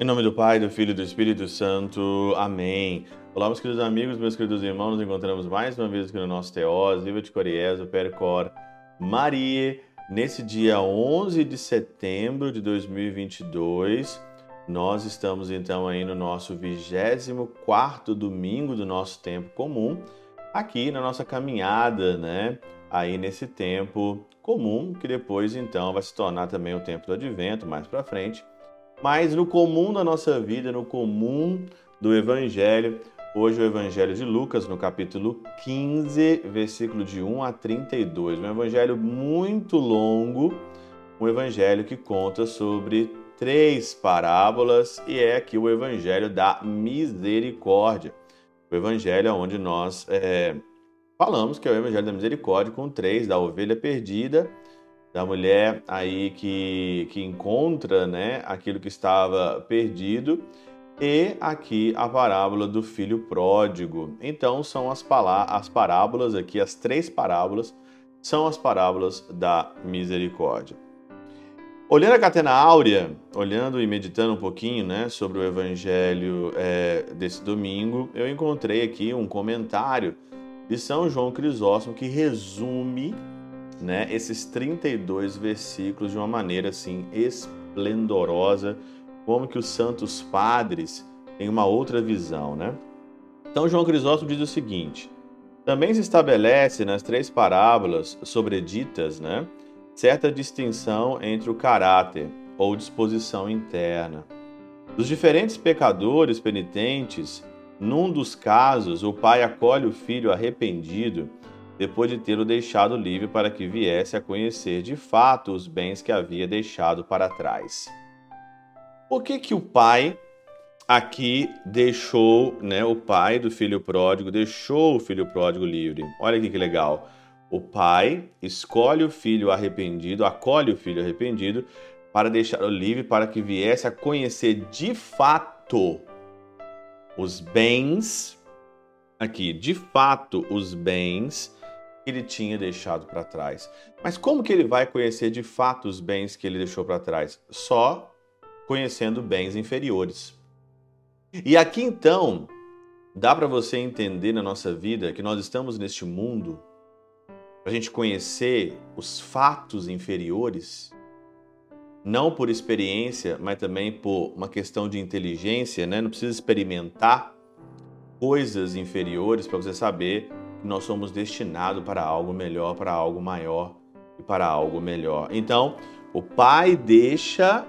Em nome do Pai, do Filho e do Espírito Santo. Amém. Olá, meus queridos amigos, meus queridos irmãos. Nos encontramos mais uma vez aqui no nosso Teós, Viva de Coriés, o Percor Maria. Nesse dia 11 de setembro de 2022, nós estamos então aí no nosso 24º domingo do nosso tempo comum, aqui na nossa caminhada, né? Aí nesse tempo comum, que depois então vai se tornar também o tempo do advento mais para frente mas no comum da nossa vida, no comum do Evangelho. Hoje o Evangelho de Lucas, no capítulo 15, versículo de 1 a 32. Um evangelho muito longo, um evangelho que conta sobre três parábolas e é aqui o evangelho da misericórdia. O evangelho onde nós é, falamos que é o evangelho da misericórdia com três, da ovelha perdida, da mulher aí que, que encontra né, aquilo que estava perdido e aqui a parábola do filho pródigo. Então são as, as parábolas aqui, as três parábolas são as parábolas da misericórdia. Olhando a catena áurea, olhando e meditando um pouquinho né, sobre o evangelho é, desse domingo, eu encontrei aqui um comentário de São João Crisóstomo que resume né, esses 32 versículos de uma maneira assim esplendorosa, como que os santos padres têm uma outra visão, né? Então João Crisóstomo diz o seguinte: também se estabelece nas três parábolas sobreditas, né, certa distinção entre o caráter ou disposição interna. Dos diferentes pecadores penitentes, num dos casos, o pai acolhe o filho arrependido depois de tê-lo deixado livre para que viesse a conhecer de fato os bens que havia deixado para trás. Por que que o pai aqui deixou, né, o pai do filho pródigo deixou o filho pródigo livre? Olha que legal. O pai escolhe o filho arrependido, acolhe o filho arrependido para deixá-lo livre para que viesse a conhecer de fato os bens aqui, de fato os bens que ele tinha deixado para trás. Mas como que ele vai conhecer de fato os bens que ele deixou para trás? Só conhecendo bens inferiores. E aqui então, dá para você entender na nossa vida que nós estamos neste mundo para a gente conhecer os fatos inferiores, não por experiência, mas também por uma questão de inteligência, né? Não precisa experimentar coisas inferiores para você saber nós somos destinados para algo melhor, para algo maior e para algo melhor. Então, o pai deixa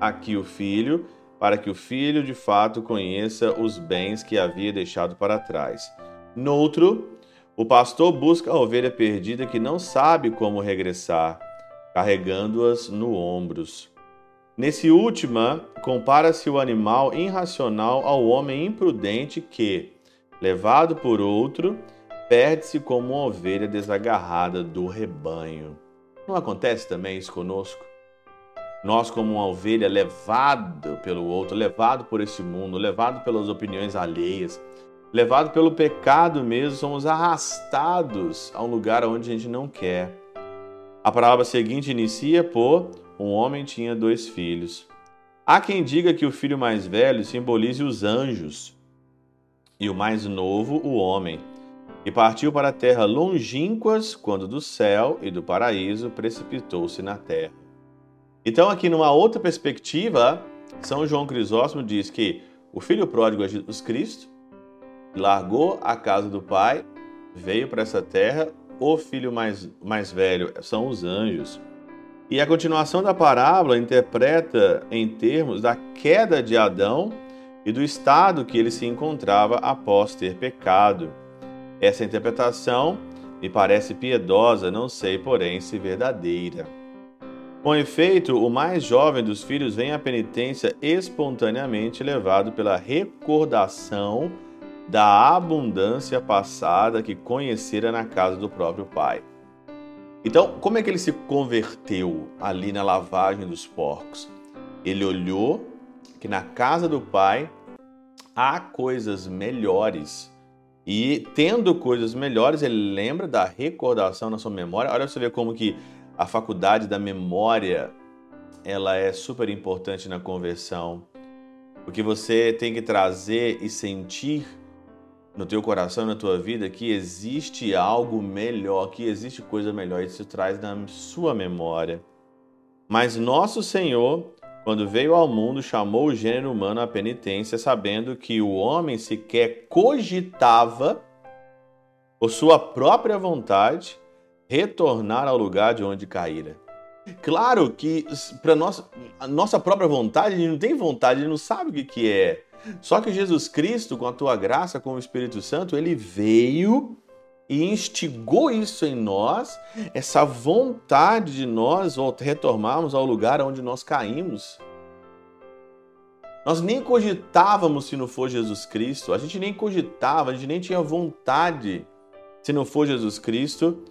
aqui o filho para que o filho de fato conheça os bens que havia deixado para trás. Noutro, o pastor busca a ovelha perdida que não sabe como regressar, carregando-as no ombros. Nesse última, compara-se o animal irracional ao homem imprudente que, levado por outro, perde-se como uma ovelha desagarrada do rebanho. Não acontece também isso conosco? Nós, como uma ovelha levado pelo outro, levado por esse mundo, levado pelas opiniões alheias, levado pelo pecado mesmo, somos arrastados a um lugar onde a gente não quer. A palavra seguinte inicia por: Um homem tinha dois filhos. Há quem diga que o filho mais velho simbolize os anjos e o mais novo, o homem e partiu para a terra longínquas, quando do céu e do paraíso precipitou-se na terra. Então, aqui numa outra perspectiva, São João Crisóstomo diz que o filho pródigo é Jesus Cristo, largou a casa do pai, veio para essa terra, o filho mais, mais velho são os anjos. E a continuação da parábola interpreta em termos da queda de Adão e do estado que ele se encontrava após ter pecado. Essa interpretação me parece piedosa, não sei, porém, se verdadeira. Com efeito, o mais jovem dos filhos vem à penitência espontaneamente levado pela recordação da abundância passada que conhecera na casa do próprio pai. Então, como é que ele se converteu ali na lavagem dos porcos? Ele olhou que na casa do pai há coisas melhores E tendo coisas melhores, ele lembra da recordação na sua memória. Olha você ver como que a faculdade da memória ela é super importante na conversão. Porque você tem que trazer e sentir no teu coração, na tua vida, que existe algo melhor, que existe coisa melhor. Isso traz na sua memória. Mas nosso Senhor, quando veio ao mundo, chamou o gênero humano à penitência, sabendo que o homem sequer cogitava, por sua própria vontade, retornar ao lugar de onde caíra. Claro que para nossa, a nossa própria vontade, ele não tem vontade, ele não sabe o que, que é. Só que Jesus Cristo, com a tua graça, com o Espírito Santo, ele veio e instigou isso em nós, essa vontade de nós retornarmos ao lugar onde nós caímos. Nós nem cogitávamos se não for Jesus Cristo, a gente nem cogitava, a gente nem tinha vontade se não for Jesus Cristo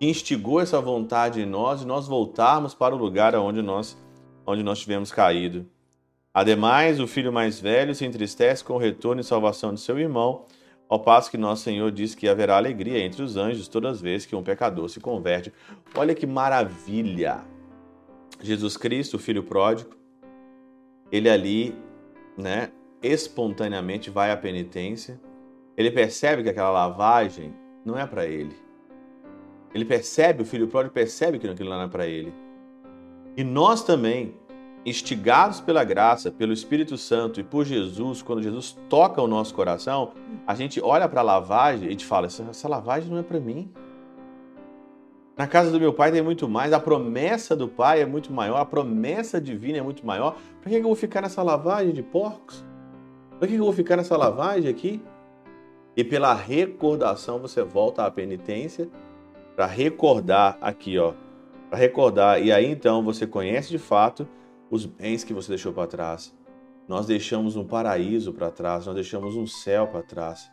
que instigou essa vontade em nós e nós voltarmos para o lugar onde nós, onde nós tivemos caído. Ademais, o filho mais velho se entristece com o retorno e salvação de seu irmão, ao passo que nosso Senhor diz que haverá alegria entre os anjos todas as vezes que um pecador se converte. Olha que maravilha! Jesus Cristo, o filho pródigo, ele ali, né, espontaneamente vai à penitência. Ele percebe que aquela lavagem não é para ele. Ele percebe, o filho pródigo percebe que aquilo não é para ele. E nós também, instigados pela graça, pelo Espírito Santo e por Jesus, quando Jesus toca o nosso coração, a gente olha para a lavagem e gente fala: essa, essa lavagem não é para mim. Na casa do meu pai tem muito mais, a promessa do pai é muito maior, a promessa divina é muito maior. Para que eu vou ficar nessa lavagem de porcos? Para que eu vou ficar nessa lavagem aqui? E pela recordação você volta à penitência para recordar aqui, ó, para recordar. E aí então você conhece de fato os bens que você deixou para trás. Nós deixamos um paraíso para trás, nós deixamos um céu para trás.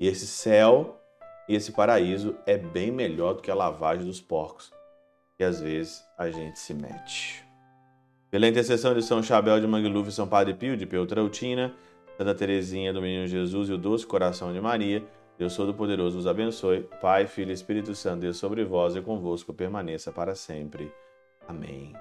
E esse céu e esse paraíso é bem melhor do que a lavagem dos porcos, que às vezes a gente se mete. Pela intercessão de São Chabel de Mangluf e São Padre Pio de Peltrautina, Santa Teresinha do Menino Jesus e o Doce Coração de Maria, Deus Todo-Poderoso vos abençoe. Pai, Filho e Espírito Santo, Deus sobre vós e convosco permaneça para sempre. Amém.